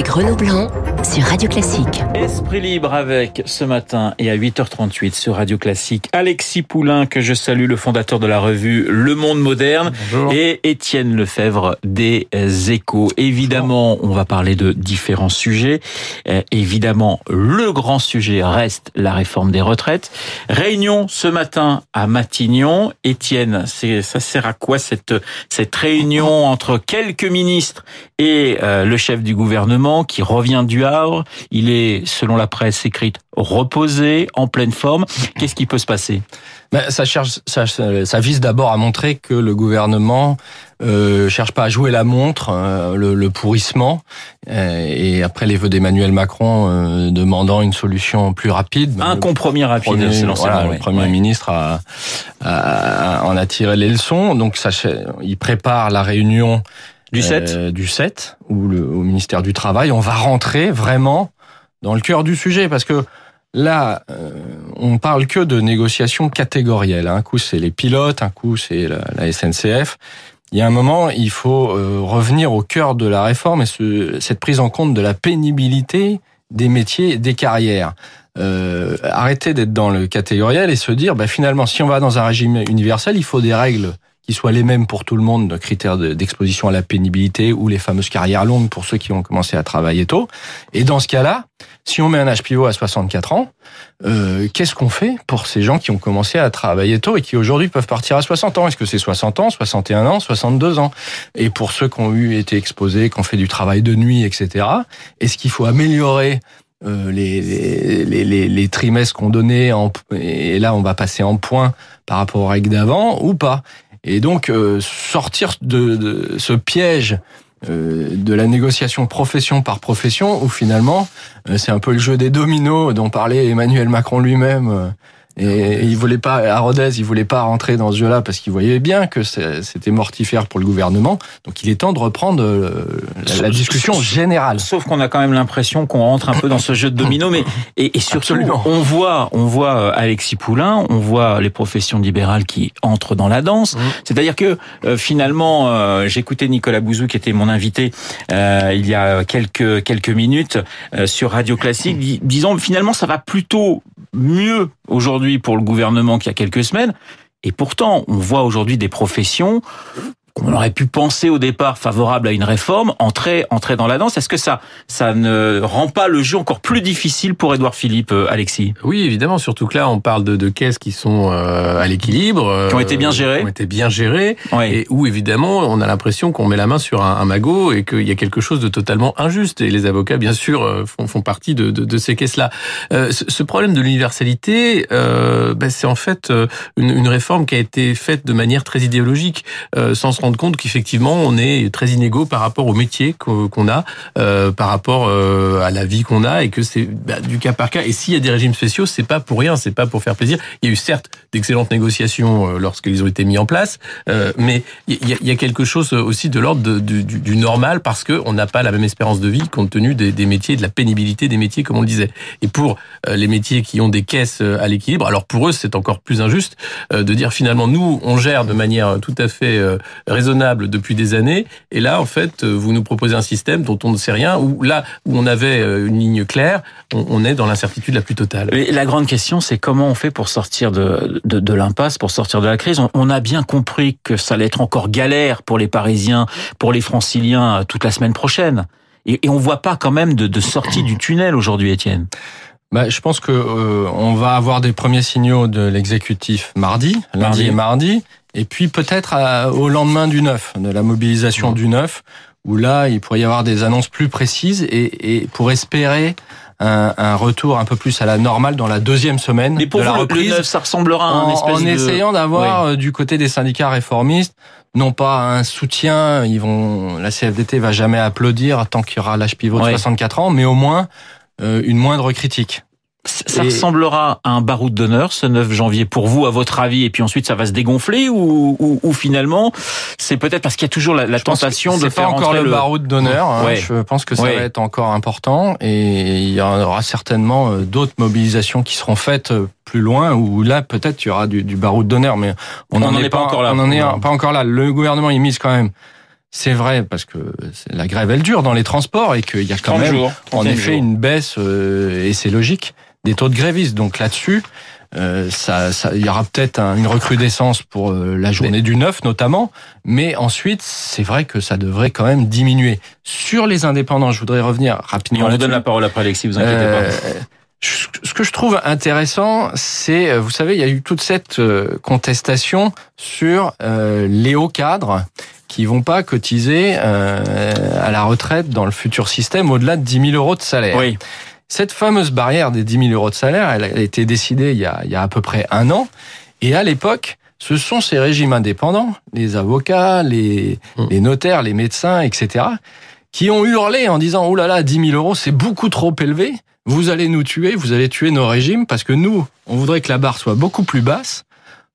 avec Blanc sur Radio Classique. Esprit libre avec ce matin et à 8h38 sur Radio Classique Alexis Poulain que je salue le fondateur de la revue Le Monde Moderne Bonjour. et Étienne Lefebvre des Échos. Évidemment, on va parler de différents sujets. Euh, évidemment, le grand sujet reste la réforme des retraites. Réunion ce matin à Matignon. Étienne, ça sert à quoi cette cette réunion entre quelques ministres et euh, le chef du gouvernement qui revient du Il est, selon la presse écrite, reposé, en pleine forme. Qu'est-ce qui peut se passer? Ben, ça, cherche, ça, ça vise d'abord à montrer que le gouvernement euh, cherche pas à jouer la montre, euh, le, le, pourrissement. Euh, et après les vœux d'Emmanuel Macron euh, demandant une solution plus rapide. Un le compromis rapide, premier, voilà. Le Premier ministre a, a, a, en a tiré les leçons. Donc ça, il prépare la réunion du 7, euh, du 7 où le, au ministère du Travail, on va rentrer vraiment dans le cœur du sujet parce que Là, euh, on parle que de négociations catégorielles. Un coup, c'est les pilotes, un coup, c'est la, la, SNCF. Il y a un moment, il faut euh, revenir au cœur de la réforme et ce, cette prise en compte de la pénibilité des métiers, des carrières. Euh, arrêter d'être dans le catégoriel et se dire, bah, finalement, si on va dans un régime universel, il faut des règles soient les mêmes pour tout le monde, de critères d'exposition à la pénibilité ou les fameuses carrières longues pour ceux qui ont commencé à travailler tôt. Et dans ce cas-là, si on met un âge pivot à 64 ans, euh, qu'est-ce qu'on fait pour ces gens qui ont commencé à travailler tôt et qui aujourd'hui peuvent partir à 60 ans? Est-ce que c'est 60 ans, 61 ans, 62 ans? Et pour ceux qui ont eu été exposés, qui ont fait du travail de nuit, etc., est-ce qu'il faut améliorer euh, les, trimestres qu'on donnait et là on va passer en point par rapport aux règles d'avant ou pas? Et donc euh, sortir de, ce piège euh, de la négociation profession par profession, où finalement euh, c'est un peu le jeu des dominos dont parlait Emmanuel Macron lui-même. Et, et il voulait pas, à Rodez, il voulait pas rentrer dans ce jeu-là parce qu'il voyait bien que c'était mortifère pour le gouvernement. Donc il est temps de reprendre la, la discussion générale. Sauf qu'on a quand même l'impression qu'on rentre un peu dans ce jeu de domino, mais et, et surtout Absolument. on voit, on voit euh, Alexis Poulain, on voit les professions libérales qui entrent dans la danse. Mmh. C'est-à-dire que euh, finalement, euh, j'écoutais Nicolas Bouzou qui était mon invité euh, il y a quelques quelques minutes euh, sur Radio Classique, dis, disons finalement ça va plutôt mieux aujourd'hui pour le gouvernement qu'il y a quelques semaines. Et pourtant, on voit aujourd'hui des professions qu'on aurait pu penser au départ favorables à une réforme entrer entrer dans la danse. Est-ce que ça ça ne rend pas le jeu encore plus difficile pour Édouard Philippe, euh, Alexis? Oui, évidemment. Surtout que là, on parle de, de caisses qui sont euh, à l'équilibre, euh, qui ont été bien gérées, qui ont été bien gérées, oui. et où évidemment on a l'impression qu'on met la main sur un, un magot et qu'il y a quelque chose de totalement injuste. Et les avocats, bien sûr, euh, font, font partie de, de, de ces caisses-là. Euh, ce, ce, problème de l'universalité, ben, c'est en fait une, une, réforme qui a été faite de manière très idéologique, sans se rendre compte qu'effectivement on est très inégaux par rapport au métier qu'on a, euh, par rapport euh, à la vie qu'on a, et que c'est bah, du cas par cas. Et s'il y a des régimes spéciaux, c'est pas pour rien, c'est pas pour faire plaisir. Il y a eu certes d'excellentes négociations euh, lorsqu'ils ont été mis en place, euh, mais il y, y, a, quelque chose aussi de l'ordre du, du, du, normal parce que on n'a pas la même espérance de vie compte tenu des, des, métiers, de la pénibilité des métiers, comme on le disait. Et pour euh, les métiers qui ont des caisses à l'équilibre, alors pour eux c'est encore plus injuste euh, de dire finalement nous on gère de manière tout à fait euh, raisonnable depuis des années, et là, en fait, vous nous proposez un système dont on ne sait rien, où là où on avait une ligne claire, on, on est dans l'incertitude la plus totale. Et la grande question, c'est comment on fait pour sortir de, de, de l'impasse, pour sortir de la crise? On, on, a bien compris que ça allait être encore galère pour les Parisiens, pour les Franciliens toute la semaine prochaine. Et, et on voit pas quand même de, de sortie du tunnel aujourd'hui, Étienne. Bah, je pense que euh, on va avoir des premiers signaux de l'exécutif mardi, lundi Mardi. et mardi, et puis peut-être au lendemain du 9, de la mobilisation Mmh. du 9, où là, il pourrait y avoir des annonces plus précises et, et pour espérer un, un retour un peu plus à la normale dans la deuxième semaine Mais pour de vous, la reprise, le 9, ça ressemblera à un en, espèce en de... essayant d'avoir euh, du côté des syndicats réformistes non pas un soutien, ils vont la CFDT va jamais applaudir tant qu'il y aura l'âge pivot de Ouais. 64 ans, mais au moins euh, une moindre critique. Ça Et- ressemblera à un baroud d'honneur ce 9 janvier pour vous, à votre avis, et puis ensuite ça va se dégonfler ou, ou, ou finalement c'est peut-être parce qu'il y a toujours la, la tentation de faire pas encore entrer le, baroud d'honneur. hein. Ouais. Je pense que ça Ouais. va être encore important et il y en aura certainement euh, d'autres mobilisations qui seront faites euh, plus loin où là peut-être il y aura du, du baroud d'honneur, mais on n'en est, pas encore là. On n'en est Non. pas encore là. Le gouvernement il mise quand même c'est vrai parce que la grève elle dure dans les transports et qu'il y a quand même jours, en 31 effet jours. une baisse euh, et c'est logique des taux de grévistes. Donc là-dessus, euh, ça, ça- il y aura peut-être un- une recrudescence pour euh, la journée du 9 notamment, mais ensuite c'est vrai que ça devrait quand même diminuer. Sur les indépendants, je voudrais revenir rapidement. on vous donne la parole après, Alexis, vous inquiétez Euh, pas. je- ce que je trouve intéressant, c'est, euh, vous savez, il y a eu toute cette euh, contestation sur euh, les hauts cadres qui vont pas cotiser euh, à la retraite dans le futur système au-delà de 10 000 euros de salaire. Oui, Cette fameuse barrière des 10 000 euros de salaire, elle a été décidée il y a, il y a à peu près un an. Et à l'époque, ce sont ces régimes indépendants, les avocats, les, Mmh. les notaires, les médecins, etc., qui ont hurlé en disant, oh là là, 10 000 euros, c'est beaucoup trop élevé. Vous allez nous tuer, vous allez tuer nos régimes, parce que nous, on voudrait que la barre soit beaucoup plus basse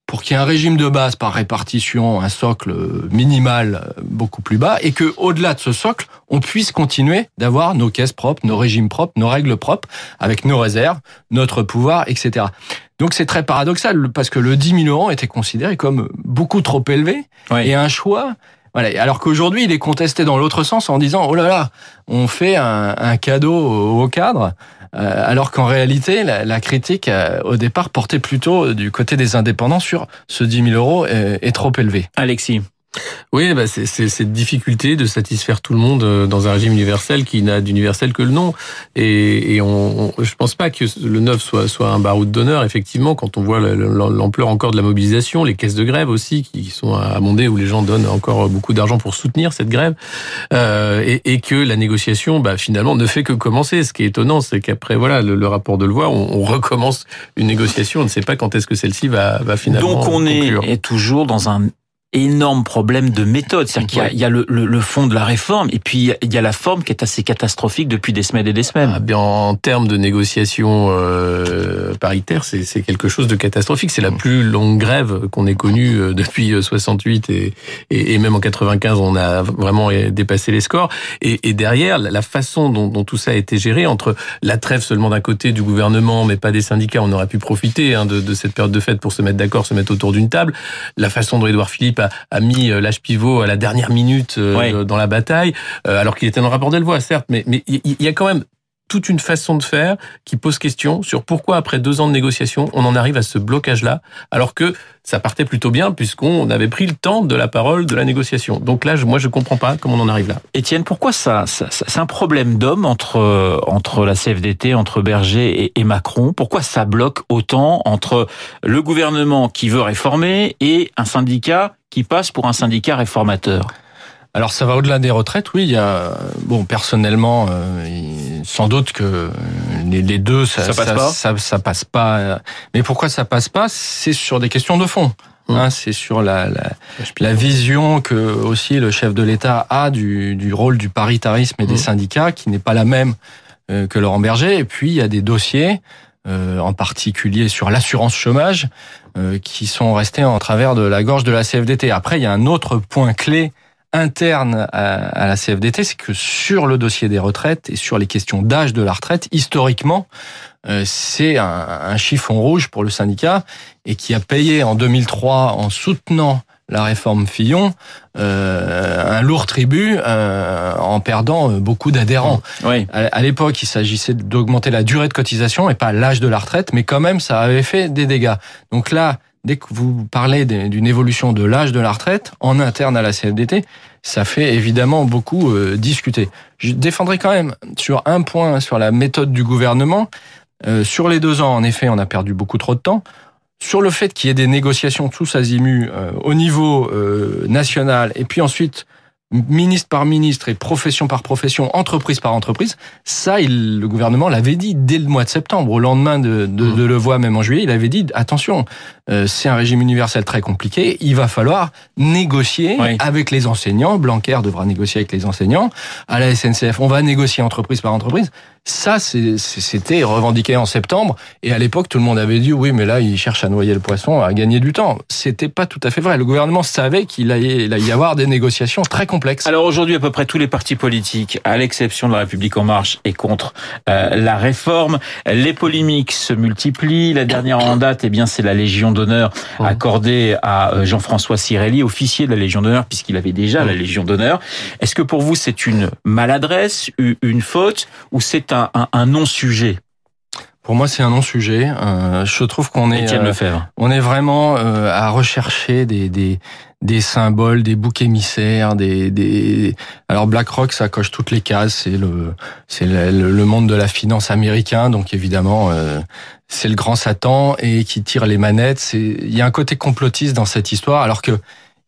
pour qu'il y ait un régime de base par répartition, un socle minimal euh, beaucoup plus bas, et que au-delà de ce socle, on puisse continuer d'avoir nos caisses propres, nos régimes propres, nos règles propres, avec nos réserves, notre pouvoir, etc. Donc c'est très paradoxal parce que le 10 000 euros était considéré comme beaucoup trop élevé oui. et un choix. Alors qu'aujourd'hui, il est contesté dans l'autre sens en disant oh là là, on fait un, cadeau au, cadre, euh, alors qu'en réalité, la, critique euh, au départ portait plutôt du côté des indépendants sur ce 10 000 euros est, est trop élevé. Alexis. Oui, bah c'est c'est cette difficulté de satisfaire tout le monde euh, dans un régime universel qui n'a d'universel que le nom. Et, et on, on- je pense pas que le neuf soit soit un baroud d'honneur. Effectivement, quand on voit le- le- l'ampleur encore de la mobilisation, les caisses de grève aussi qui sont amendées où les gens donnent encore beaucoup d'argent pour soutenir cette grève, euh, et, et que la négociation, bah, finalement, ne fait que commencer. Ce qui est étonnant, c'est qu'après voilà le, le rapport de le voir, on, on recommence une négociation. On ne sait pas quand est-ce que celle-ci va, va finalement Donc on conclure. est toujours dans un énorme problème de méthode. C'est-à-dire qu'il y a- il y a, le, le- le fond de la réforme et puis il y a la forme qui est assez catastrophique depuis des semaines et des semaines. Ah bien, en termes de négociation euh, paritaire, c'est quelque chose de catastrophique. C'est la plus longue grève qu'on ait connue euh, depuis euh, 68 et, et, et même en 95, on a vraiment dépassé les scores. Et, et derrière, la la façon dont, dont tout ça a été géré, entre la trêve seulement d'un côté du gouvernement, mais pas des syndicats, on aurait pu profiter hein, de, de cette période de fête pour se mettre d'accord, se mettre autour d'une table. La façon dont Édouard Philippe a, a mis euh, l'âge pivot à la dernière minute euh, Ouais. dans la bataille, euh, alors qu'il était dans le rapport d'Elvois, certes, mais mais il il y a quand même toute une façon de faire qui pose question sur pourquoi après deux ans de négociation, on en arrive à ce blocage-là, alors que ça partait plutôt bien puisqu'on avait pris le temps de la parole de la négociation. Donc là, je- moi, je comprends pas comment on en arrive là. Étienne, pourquoi ça, ça- c'est un problème d'homme entre entre la CFDT, entre Berger et Macron? Pourquoi ça bloque autant entre le gouvernement qui veut réformer et un syndicat qui passe pour un syndicat réformateur? Alors ça va au-delà des retraites, oui. Il y a bon personnellement, euh, sans doute que les, les deux ça, Ça passe pas ça, ça passe pas. euh, Mais pourquoi ça passe pas C'est sur des questions de fond. Hum. Hein, c'est sur la, la, la vision que aussi le chef de l'État a du, du rôle du paritarisme et des Hum. syndicats, qui n'est pas la même euh, que Laurent Berger. Et puis il y a des dossiers, euh, en particulier sur l'assurance chômage, euh, qui sont restés en travers de la gorge de la CFDT. Après, il y a un autre point clé interne à, à la CFDT, c'est que sur le dossier des retraites et sur les questions d'âge de la retraite, historiquement, euh, c'est un, un chiffon rouge pour le syndicat et qui a payé en 2003 en soutenant la réforme Fillon euh, un lourd tribut euh, en perdant euh, beaucoup d'adhérents. Oui. À à l'époque, il s'agissait d'augmenter la durée de cotisation et pas l'âge de la retraite, mais quand même, ça avait fait des dégâts. Donc là, dès que vous parlez d'une évolution de l'âge de la retraite en interne à la CFDT, ça fait évidemment beaucoup euh, discuter. Je défendrai quand même sur un point sur la méthode du gouvernement. Euh, sur les deux ans, en effet, on a perdu beaucoup trop de temps. Sur le fait qu'il y ait des négociations tous azimuts euh, au niveau national et puis ensuite ministre par ministre et profession par profession, entreprise par entreprise, ça, il, le gouvernement l'avait dit dès le mois de septembre, au lendemain de, de, Mmh. de le voir même en juillet, il avait dit attention, euh, c'est un régime universel très compliqué, il va falloir négocier Oui. avec les enseignants, Blanquer devra négocier avec les enseignants, à la SNCF, on va négocier entreprise par entreprise. Ça, c'était revendiqué en septembre. Et à l'époque, tout le monde avait dit oui, mais là, il cherche à noyer le poisson, à gagner du temps. C'était pas tout à fait vrai. Le gouvernement savait qu'il allait, y avoir des négociations très Alors aujourd'hui, à peu près tous les partis politiques, à l'exception de la République en marche, est contre euh, la réforme. Les polémiques se multiplient. La dernière en date, eh bien, c'est la Légion d'honneur accordée à euh, Jean-François Cirelli, officier de la Légion d'honneur, puisqu'il avait déjà la Légion d'honneur. Est-ce que pour vous, c'est une maladresse, une faute, ou c'est un, un, non-sujet? Pour moi, c'est un non-sujet. Euh, je trouve qu'on est, euh, on est vraiment euh, à rechercher des, des, des symboles, des boucs émissaires, des, des... alors BlackRock, ça coche toutes les cases. C'est le, c'est le, le, monde de la finance américain, donc évidemment, euh, c'est le grand Satan et qui tire les manettes. C'est, il y a un côté complotiste dans cette histoire, alors que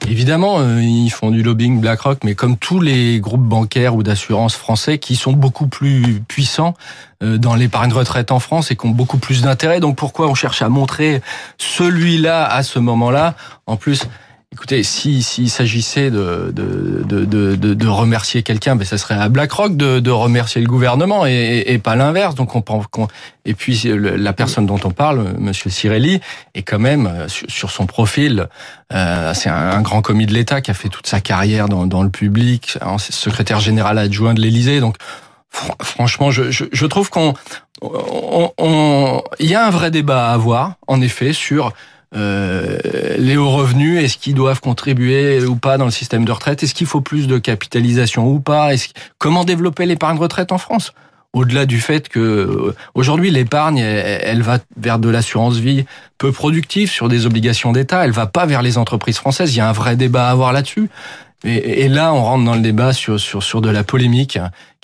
Évidemment, euh, ils font du lobbying BlackRock, mais comme tous les groupes bancaires ou d'assurance français qui sont beaucoup plus puissants euh, dans l'épargne retraite en France et qui ont beaucoup plus d'intérêt. Donc pourquoi on cherche à montrer celui-là à ce moment-là? En plus, Écoutez, s'il si, s'agissait de, de, de, de, de remercier quelqu'un, ben ça serait à BlackRock de, de remercier le gouvernement et, et, pas l'inverse. Donc on, on, et puis la personne dont on parle, Monsieur Cirelli, est quand même euh, sur son profil, euh, c'est un, grand commis de l'État qui a fait toute sa carrière dans, dans le public, secrétaire général adjoint de l'Élysée. Donc franchement, je, je, je trouve qu'on on, on, il y a un vrai débat à avoir, en effet, sur euh, les hauts revenus, est-ce qu'ils doivent contribuer ou pas dans le système de retraite? Est-ce qu'il faut plus de capitalisation ou pas? Comment développer l'épargne retraite en France? Au-delà du fait que euh, aujourd'hui l'épargne elle, va vers de l'assurance vie peu productive sur des obligations d'État, elle va pas vers les entreprises françaises, il y a un vrai débat à avoir là-dessus. Et, là, on rentre dans le débat sur, sur, sur de la polémique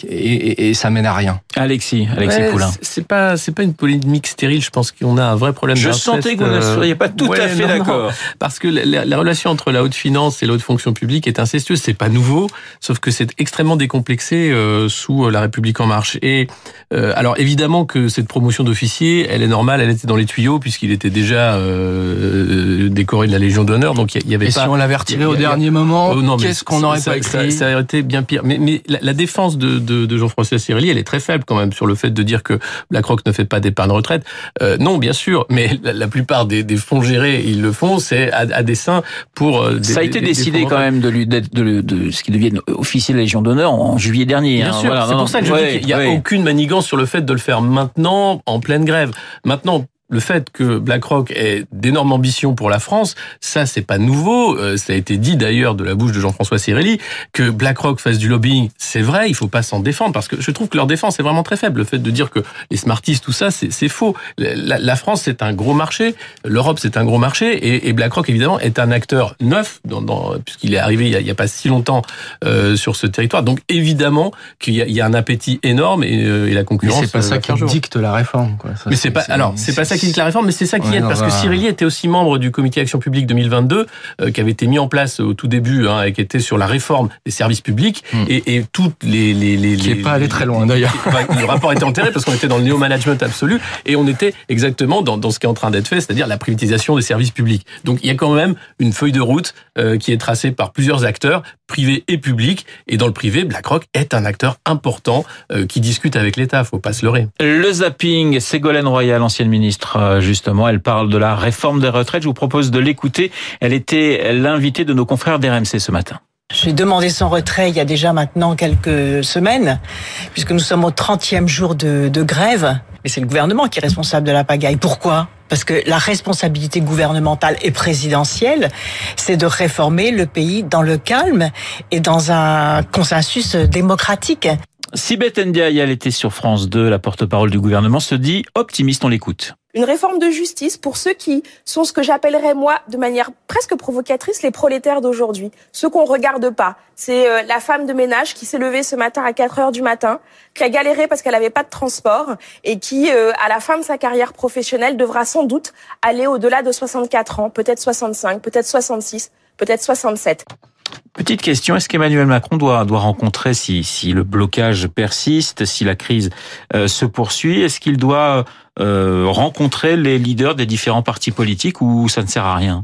et, et, ça mène à rien. Alexis, Alexis Poulain. C'est pas, c'est pas une polémique stérile. Je pense qu'on a un vrai problème. Je sentais que vous ne euh, seriez pas tout à fait d'accord. Parce que la, relation entre la haute finance et la haute fonction publique est incestueuse. C'est pas nouveau, sauf que c'est extrêmement décomplexé euh, sous la République en marche. Et euh, alors évidemment que cette promotion d'officier, elle est normale, elle était dans les tuyaux puisqu'il était déjà euh, décoré de la Légion d'honneur. Donc il y, avait et pas. si on l'avait retiré au dernier moment, oh, qu'est-ce qu'on n'aurait pas écrit ça, aurait été bien pire. Mais, mais la, défense de, de, de Jean-François Cirelli, elle est très faible quand même sur le fait de dire que BlackRock ne fait pas d'épargne retraite. Euh, non, bien sûr, mais la, plupart des, des, fonds gérés, ils le font, c'est à, à, dessein pour. Euh, ça a été décidé quand même de, lui, de, de, de, ce qui devienne officier de la Légion d'honneur en juillet dernier. Bien hein, sûr, c'est pour ça que je dis qu'il n'y a aucune manigance sur le fait de le faire maintenant en pleine grève. Maintenant, le fait que BlackRock ait d'énormes ambitions pour la France, ça c'est pas nouveau. Euh, ça a été dit d'ailleurs de la bouche de Jean-François Cirelli que BlackRock fasse du lobbying, c'est vrai. Il faut pas s'en défendre parce que je trouve que leur défense est vraiment très faible. Le fait de dire que les smarties, tout ça, c'est faux. La, France c'est un gros marché, l'Europe c'est un gros marché et, BlackRock évidemment est un acteur neuf dans, puisqu'il est arrivé il y, a, pas si longtemps euh, sur ce territoire. Donc évidemment qu'il y, a un appétit énorme et, euh, et la concurrence. C'est pas ça qui dicte la réforme. Quoi. mais c'est pas alors c'est pas ça qui la réforme, mais c'est ça qui aide, parce que Cyril était aussi membre du comité Action publique 2022, euh, qui avait été mis en place au tout début, hein, et qui était sur la réforme des services publics, hmm. et, et, toutes les... les, les qui n'est pas allé très loin d'ailleurs. le rapport était enterré parce qu'on était dans le néo-management absolu, et on était exactement dans, dans ce qui est en train d'être fait, c'est-à-dire la privatisation des services publics. Donc il y a quand même une feuille de route euh, qui est tracée par plusieurs acteurs, privés et publics, et dans le privé, BlackRock est un acteur important euh, qui discute avec l'État, faut pas se leurrer. Le zapping, Ségolène Royal, ancienne ministre justement. Elle parle de la réforme des retraites. Je vous propose de l'écouter. Elle était l'invitée de nos confrères d'RMC ce matin. J'ai demandé son retrait il y a déjà maintenant quelques semaines, puisque nous sommes au 30e jour de, de grève. Mais c'est le gouvernement qui est responsable de la pagaille. Pourquoi? Parce que la responsabilité gouvernementale et présidentielle, c'est de réformer le pays dans le calme et dans un consensus démocratique. Sibeth Ndiaye, elle était sur France 2, la porte-parole du gouvernement, se dit optimiste, on l'écoute. Une réforme de justice pour ceux qui sont ce que j'appellerais moi de manière presque provocatrice les prolétaires d'aujourd'hui. Ceux qu'on regarde pas. C'est euh, la femme de ménage qui s'est levée ce matin à 4 heures du matin, qui a galéré parce qu'elle n'avait pas de transport et qui, euh, à la fin de sa carrière professionnelle, devra sans doute aller au-delà de 64 ans, peut-être 65, peut-être 66, peut-être 67. Petite question, est-ce qu'Emmanuel Macron doit, doit rencontrer, si, si le blocage persiste, si la crise euh, se poursuit, est-ce qu'il doit euh, rencontrer les leaders des différents partis politiques ou ça ne sert à rien?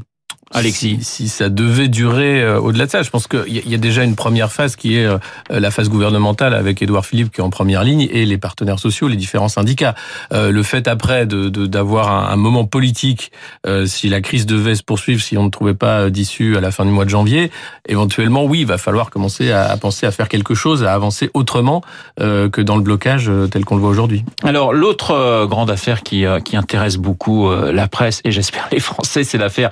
Alexis si, si ça devait durer euh, au-delà de ça, je pense qu'il y, y, a déjà une première phase qui est euh, la phase gouvernementale avec Édouard Philippe qui est en première ligne et les partenaires sociaux, les différents syndicats. Euh, le fait après d'avoir de, un, un, moment politique, euh, si la crise devait se poursuivre, si on ne trouvait pas d'issue à la fin du mois de janvier, éventuellement, oui, il va falloir commencer à, à penser à faire quelque chose, à avancer autrement euh, que dans le blocage tel qu'on le voit aujourd'hui. Alors l'autre grande affaire qui, qui intéresse beaucoup la presse et j'espère les Français, c'est l'affaire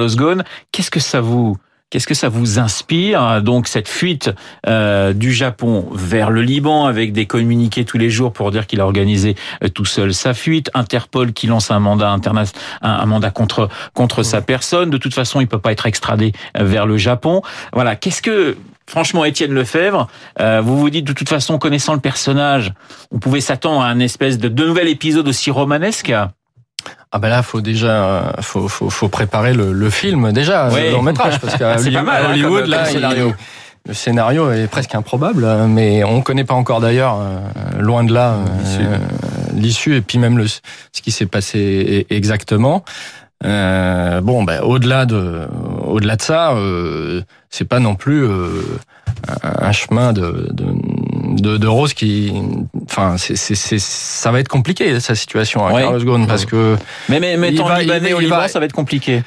Carlos Ghosn. Qu'est-ce que ça vous Qu'est-ce que ça vous inspire Donc cette fuite euh, du Japon vers le Liban avec des communiqués tous les jours pour dire qu'il a organisé euh, tout seul sa fuite, Interpol qui lance un mandat international, un, un, mandat contre contre sa personne. De toute façon, il peut pas être extradé euh, vers le Japon. Voilà. Qu'est-ce que franchement, Étienne Lefebvre, euh, vous vous dites de toute façon, connaissant le personnage, on pouvait s'attendre à un espèce de, de nouvel épisode aussi romanesque? Ah ben là, faut déjà, faut, faut, faut préparer le, le film déjà, oui. le long métrage, parce qu'à Hollywood, là, comme scénario. Il, le scénario est presque improbable, mais on connaît pas encore d'ailleurs, euh, loin de là, l'issue euh, et puis même le, ce qui s'est passé exactement. Euh, bon, ben au-delà de, au-delà de ça, euh, c'est pas non plus un chemin de, de de, de Rose qui, enfin, c'est, ça va être compliqué sa situation à ouais. Carlos Ghosn parce que. Mais mais mais va, Libanais au Liban, va... ça va être compliqué.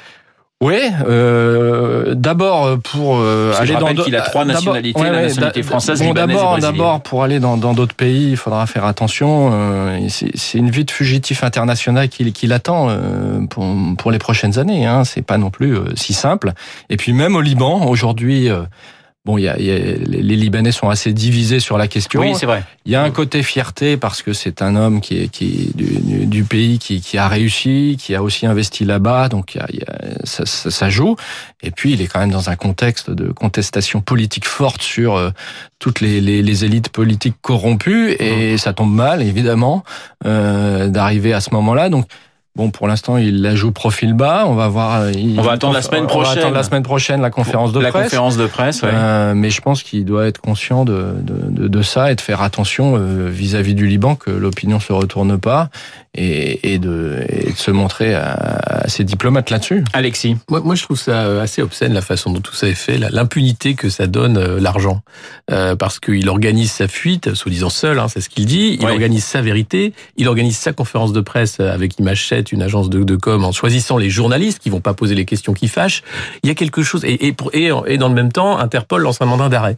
Oui, euh, d'abord pour euh, aller je dans qu'il a trois nationalités, ouais, la nationalité française, bon, d'abord, d'abord pour aller dans d'autres pays, il faudra faire attention. Euh, c'est, une vie de fugitif international qui, qui l'attend euh, pour pour les prochaines années. Hein. C'est pas non plus euh, si simple. Et puis même au Liban aujourd'hui. Bon, il y a, y a, les Libanais sont assez divisés sur la question. Oui, c'est vrai. Il y a un côté fierté parce que c'est un homme qui est, qui est du, du, pays qui, qui, a réussi, qui a aussi investi là-bas, donc y a, il y a, ça, ça, ça, joue. Et puis, il est quand même dans un contexte de contestation politique forte sur euh, toutes les, les, les, élites politiques corrompues, et mmh. ça tombe mal, évidemment, euh, d'arriver à ce moment-là. Donc, Bon, pour l'instant, il la joue profil bas. On va voir. Euh, Il, on va attendre la semaine prochaine. On va attendre la semaine prochaine la conférence de la presse. La conférence de presse, ouais. euh, mais je pense qu'il doit être conscient de, de, de, de, ça et de faire attention vis-à-vis -vis du Liban que l'opinion se retourne pas et, et, de, et, de, se montrer à, à ses diplomates là-dessus. Alexis, moi, moi, je trouve ça assez obscène la façon dont tout ça est fait, l'impunité que ça donne euh, l'argent, euh, parce qu'il organise sa fuite, soi-disant seul, hein, c'est ce qu'il dit. Il ouais. organise sa vérité. Il organise sa conférence de presse avec Une agence de, com, en choisissant les journalistes qui vont pas poser les questions qui fâchent. Il y a quelque chose, et, et dans le même temps, Interpol lance un mandat d'arrêt.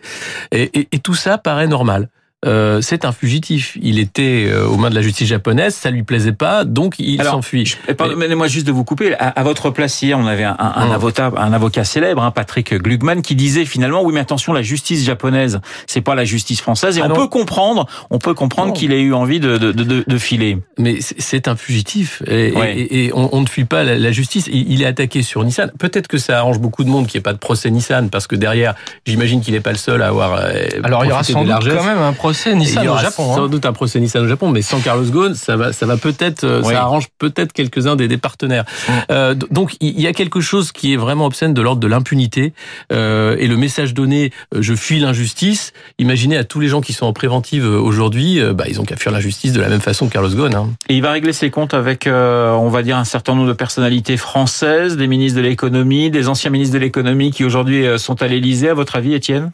Et, et, tout ça paraît normal. Euh, c'est un fugitif. Il était euh, aux mains de la justice japonaise, ça lui plaisait pas, donc il s'enfuit. Pardonnez-moi juste de vous couper. À, à, votre place hier, on avait un, un, un, avocat, un avocat célèbre, hein, Patrick Glugman, qui disait finalement, oui, mais attention, la justice japonaise, c'est pas la justice française, et ah on non. peut comprendre, on peut comprendre qu'il ait eu envie de, de, de, de filer. Mais c'est un fugitif, et, ouais. et, et on, on, ne fuit pas la, la, justice. Il est attaqué sur Nissan. Peut-être que ça arrange beaucoup de monde qu'il n'y ait pas de procès Nissan, parce que derrière, j'imagine qu'il n'est pas le seul à avoir. Euh, Alors il y aura sans doute quand même un procès Nissan il y au Japon. Sans hein. doute un procès Nissan au Japon, mais sans Carlos Ghosn, ça va, ça va peut-être, euh, oui. ça arrange peut-être quelques-uns des, des, partenaires. Mm. Euh, donc il y a quelque chose qui est vraiment obscène de l'ordre de l'impunité euh, et le message donné, je fuis l'injustice. Imaginez à tous les gens qui sont en préventive aujourd'hui, bah, ils ont qu'à fuir l'injustice de la même façon que Carlos Ghosn. Hein. Et il va régler ses comptes avec, on va dire, un certain nombre de personnalités françaises, des ministres de l'économie, des anciens ministres de l'économie qui aujourd'hui sont à l'Élysée. À votre avis, Étienne?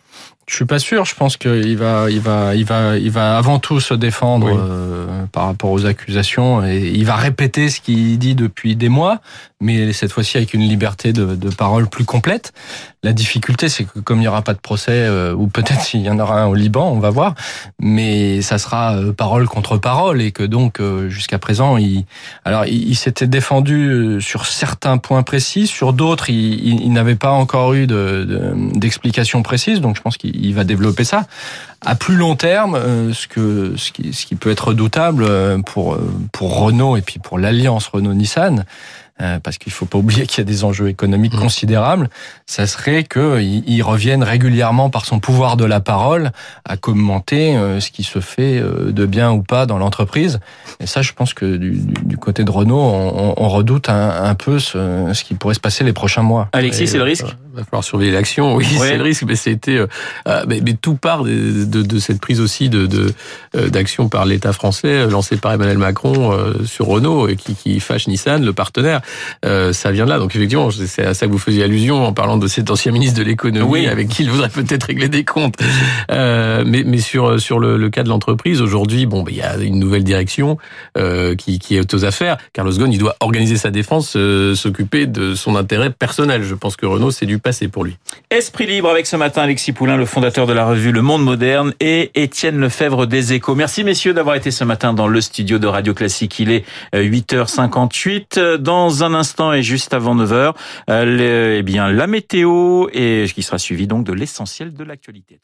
Je suis pas sûr. Je pense qu'il va, il va, il va, il va avant tout se défendre oui. euh, par rapport aux accusations et il va répéter ce qu'il dit depuis des mois, mais cette fois-ci avec une liberté de, de, parole plus complète. La difficulté, c'est que comme il n'y aura pas de procès, euh, ou peut-être s'il y en aura un au Liban, on va voir, mais ça sera euh, parole contre parole et que donc euh, jusqu'à présent, il, alors il, s'était défendu euh, sur certains points précis, sur d'autres, il, il n'avait pas encore eu d'explications de, précises, donc je pense qu'il il va développer ça. À plus long terme, euh, ce, que, ce, qui, ce qui peut être redoutable euh, pour, pour Renault et puis pour l'alliance Renault-Nissan, euh, parce qu'il faut pas oublier qu'il y a des enjeux économiques mmh. considérables, ça serait qu'il il revienne régulièrement par son pouvoir de la parole à commenter ce qui se fait de bien ou pas dans l'entreprise. Et ça, je pense que du, du côté de Renault, on, on redoute un, un peu ce, ce, qui pourrait se passer les prochains mois. Alexis, c'est le risque Il va falloir surveiller l'action, oui, Ouais. c'est le risque, mais c'était, euh, euh, mais, mais tout part de, de, de cette prise aussi de de, euh, d'action par l'État français euh, lancée par Emmanuel Macron euh, sur Renault et qui, qui fâche Nissan, le partenaire. Euh, ça vient de là. Donc effectivement, c'est à ça que vous faisiez allusion en parlant de cet ancien ministre de l'économie Oui. avec qui il voudrait peut-être régler des comptes. Euh, mais mais sur sur le, le cas de l'entreprise aujourd'hui, bon, ben, il y a une nouvelle direction euh, qui qui est aux affaires. Carlos Ghosn, il doit organiser sa défense, euh, s'occuper de son intérêt personnel. Je pense que Renault, c'est du passé pour lui. Esprit libre avec ce matin Alexis Poulain, le fondateur de la revue Le Monde Moderne et Étienne Lefebvre des Échos. Merci messieurs d'avoir été ce matin dans le studio de Radio Classique. Il est euh, 8h58. Dans un instant et juste avant 9h, euh, eh bien, la météo et qui sera suivie donc de l'essentiel de l'actualité.